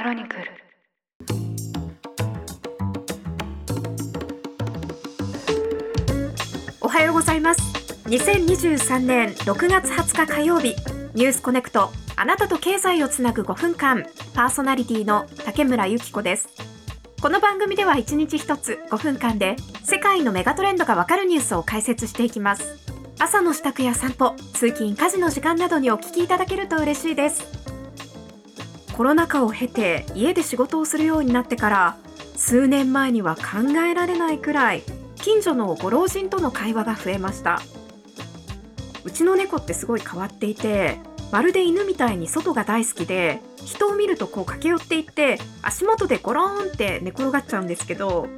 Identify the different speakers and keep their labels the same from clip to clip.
Speaker 1: クロニクル。
Speaker 2: おはようございます。2023年6月20日火曜日ニュースコネクトあなたと経済をつなぐ5分間パーソナリティの竹村由紀子です。この番組では1日1つ5分間で世界のメガトレンドがわかるニュースを解説していきます。朝の支度や散歩通勤家事の時間などにお聞きいただけると嬉しいです。コロナ禍を経て家で仕事をするようになってから数年前には考えられないくらい近所のご老人との会話が増えました。うちの猫ってすごい変わっていてまるで犬みたいに外が大好きで人を見るとこう駆け寄っていって足元でゴローンって寝転がっちゃうんですけど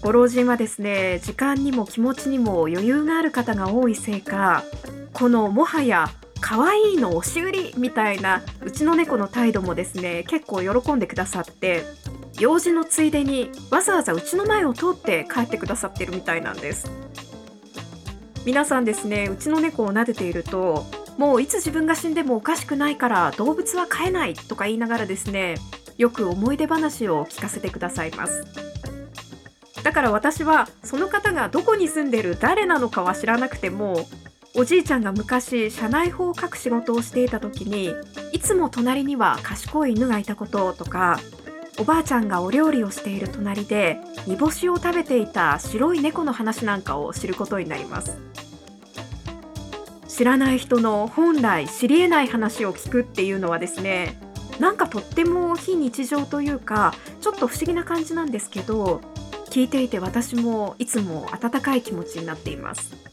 Speaker 2: ご老人はですね時間にも気持ちにも余裕がある方が多いせいかこのもはや可愛いの押し売りみたいなうちの猫の態度もですね結構喜んでくださって用事のついでにわざわざうちの前を通って帰ってくださってるみたいなんです。皆さんですねうちの猫を撫でているともういつ自分が死んでもおかしくないから動物は飼えないとか言いながらですねよく思い出話を聞かせてくださいます。だから私はその方がどこに住んでる誰なのかは知らなくてもおじいちゃんが昔社内法を書く仕事をしていた時にいつも隣には賢い犬がいたこととかおばあちゃんがお料理をしている隣で煮干しを食べていた白い猫の話なんかを知ることになります。知らない人の本来知り得ない話を聞くっていうのはですねなんかとっても非日常というかちょっと不思議な感じなんですけど聞いていて私もいつも温かい気持ちになっています。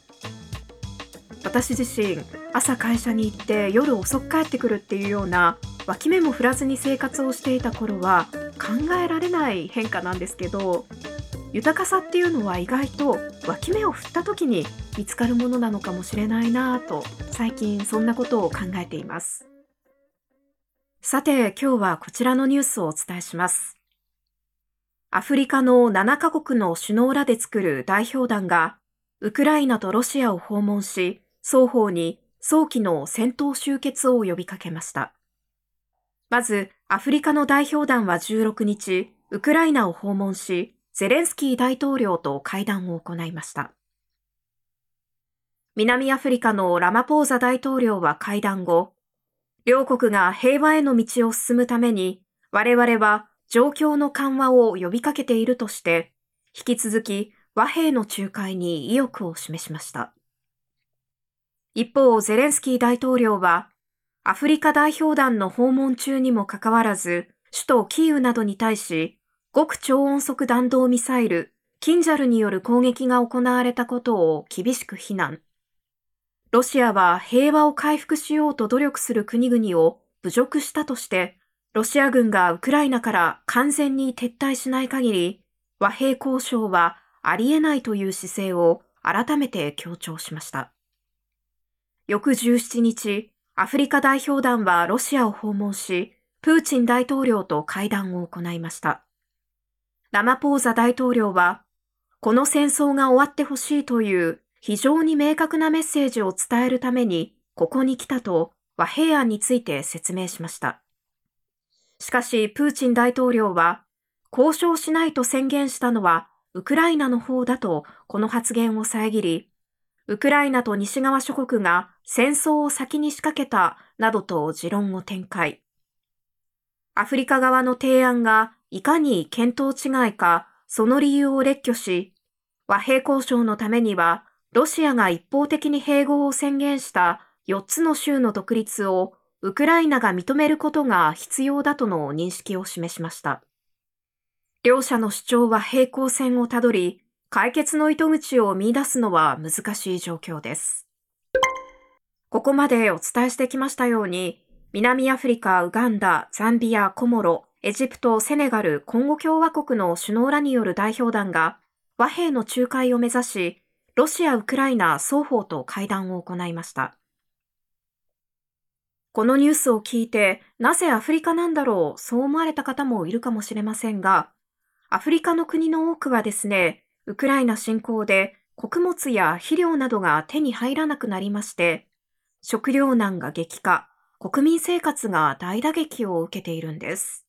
Speaker 2: 私自身朝会社に行って夜遅く帰ってくるっていうような脇目も振らずに生活をしていた頃は考えられない変化なんですけど豊かさっていうのは意外と脇目を振った時に見つかるものなのかもしれないなぁと最近そんなことを考えています。さて今日はこちらのニュースをお伝えします。アフリカの7カ国の首脳らで作る代表団がウクライナとロシアを訪問し双方に早期の戦闘終結を呼びかけましたまず、アフリカの代表団は16日、ウクライナを訪問し、ゼレンスキー大統領と会談を行いました。南アフリカのラマポーザ大統領は会談後、両国が平和への道を進むために、我々は状況の緩和を呼びかけているとして、引き続き和平の仲介に意欲を示しました。一方、ゼレンスキー大統領は、アフリカ代表団の訪問中にもかかわらず、首都キーウなどに対し、極超音速弾道ミサイル、キンジャルによる攻撃が行われたことを厳しく非難。ロシアは平和を回復しようと努力する国々を侮辱したとして、ロシア軍がウクライナから完全に撤退しない限り、和平交渉はありえないという姿勢を改めて強調しました。翌17日、アフリカ代表団はロシアを訪問し、プーチン大統領と会談を行いました。ラマポーザ大統領は、この戦争が終わってほしいという非常に明確なメッセージを伝えるためにここに来たと和平案について説明しました。しかし、プーチン大統領は、交渉しないと宣言したのはウクライナの方だとこの発言を遮り、ウクライナと西側諸国が戦争を先に仕掛けたなどと持論を展開。アフリカ側の提案がいかに見当違いか、その理由を列挙し、和平交渉のためには、ロシアが一方的に併合を宣言した4つの州の独立をウクライナが認めることが必要だとの認識を示しました。両者の主張は平行線をたどり、解決の糸口を見出すのは難しい状況です。ここまでお伝えしてきましたように、南アフリカ、ウガンダ、ザンビア、コモロ、エジプト、セネガル、コンゴ共和国の首脳らによる代表団が和平の仲介を目指し、ロシア、ウクライナ双方と会談を行いました。このニュースを聞いて、なぜアフリカなんだろう、そう思われた方もいるかもしれませんが、アフリカの国の多くはですね、ウクライナ侵攻で穀物や肥料などが手に入らなくなりまして、食糧難が激化、国民生活が大打撃を受けているんです。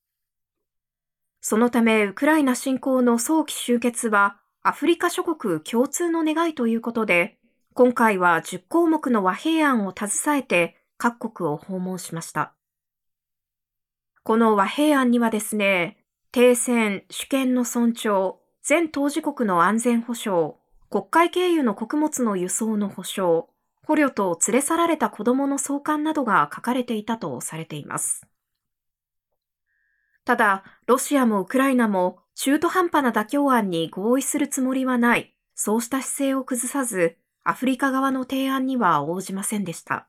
Speaker 2: そのためウクライナ侵攻の早期終結はアフリカ諸国共通の願いということで、今回は10項目の和平案を携えて各国を訪問しました。この和平案にはですね、停戦、主権の尊重、全当事国の安全保障、国会経由の穀物の輸送の保障、捕虜と連れ去られた子供の送還などが書かれていたとされています。ただ、ロシアもウクライナも中途半端な妥協案に合意するつもりはない、そうした姿勢を崩さず、アフリカ側の提案には応じませんでした。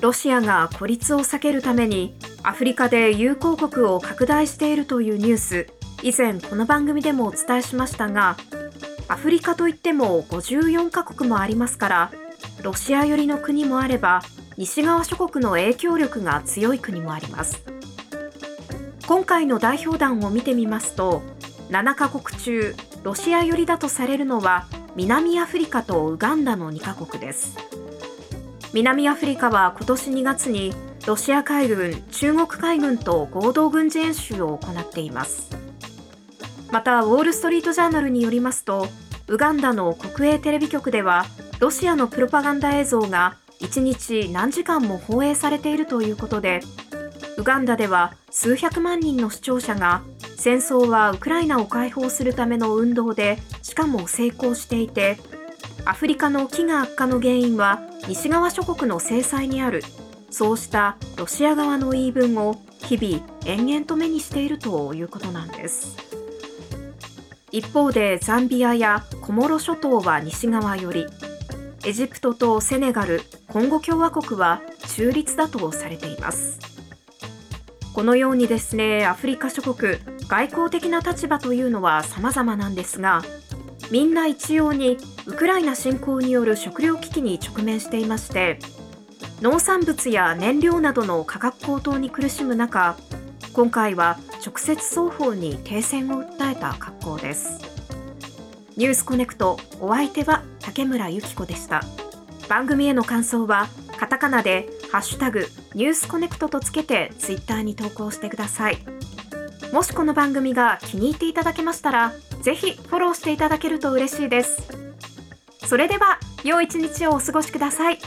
Speaker 2: ロシアが孤立を避けるためにアフリカで友好国を拡大しているというニュース、以前この番組でもお伝えしましたが、アフリカといっても54カ国もありますから、ロシア寄りの国もあれば、西側諸国の影響力が強い国もあります。今回の代表団を見てみますと、7カ国中、ロシア寄りだとされるのは、南アフリカとウガンダの2カ国です。南アフリカは今年2月にロシア海軍、中国海軍と合同軍事演習を行っています。また、ウォール・ストリート・ジャーナルによりますと、ウガンダの国営テレビ局では、ロシアのプロパガンダ映像が1日何時間も放映されているということで、ウガンダでは数百万人の視聴者が戦争はウクライナを解放するための運動でしかも成功していてアフリカの飢餓悪化の原因は西側諸国の制裁にあるそうしたロシア側の言い分を日々延々と目にしているということなんです一方でザンビアやコモロ諸島は西側よりエジプトとセネガル、コンゴ共和国は中立だとされています。このようにですね、アフリカ諸国、外交的な立場というのは様々なんですが、みんな一様にウクライナ侵攻による食糧危機に直面していまして、農産物や燃料などの価格高騰に苦しむ中、今回は直接双方に停戦を訴えた格好です。ニュースコネクトお相手は竹村由紀子でした。番組への感想はカタカナでハッシュタグニュースコネクトとつけてツイッターに投稿してください。もしこの番組が気に入っていただけましたら、ぜひフォローしていただけると嬉しいです。それでは、良い一日をお過ごしください。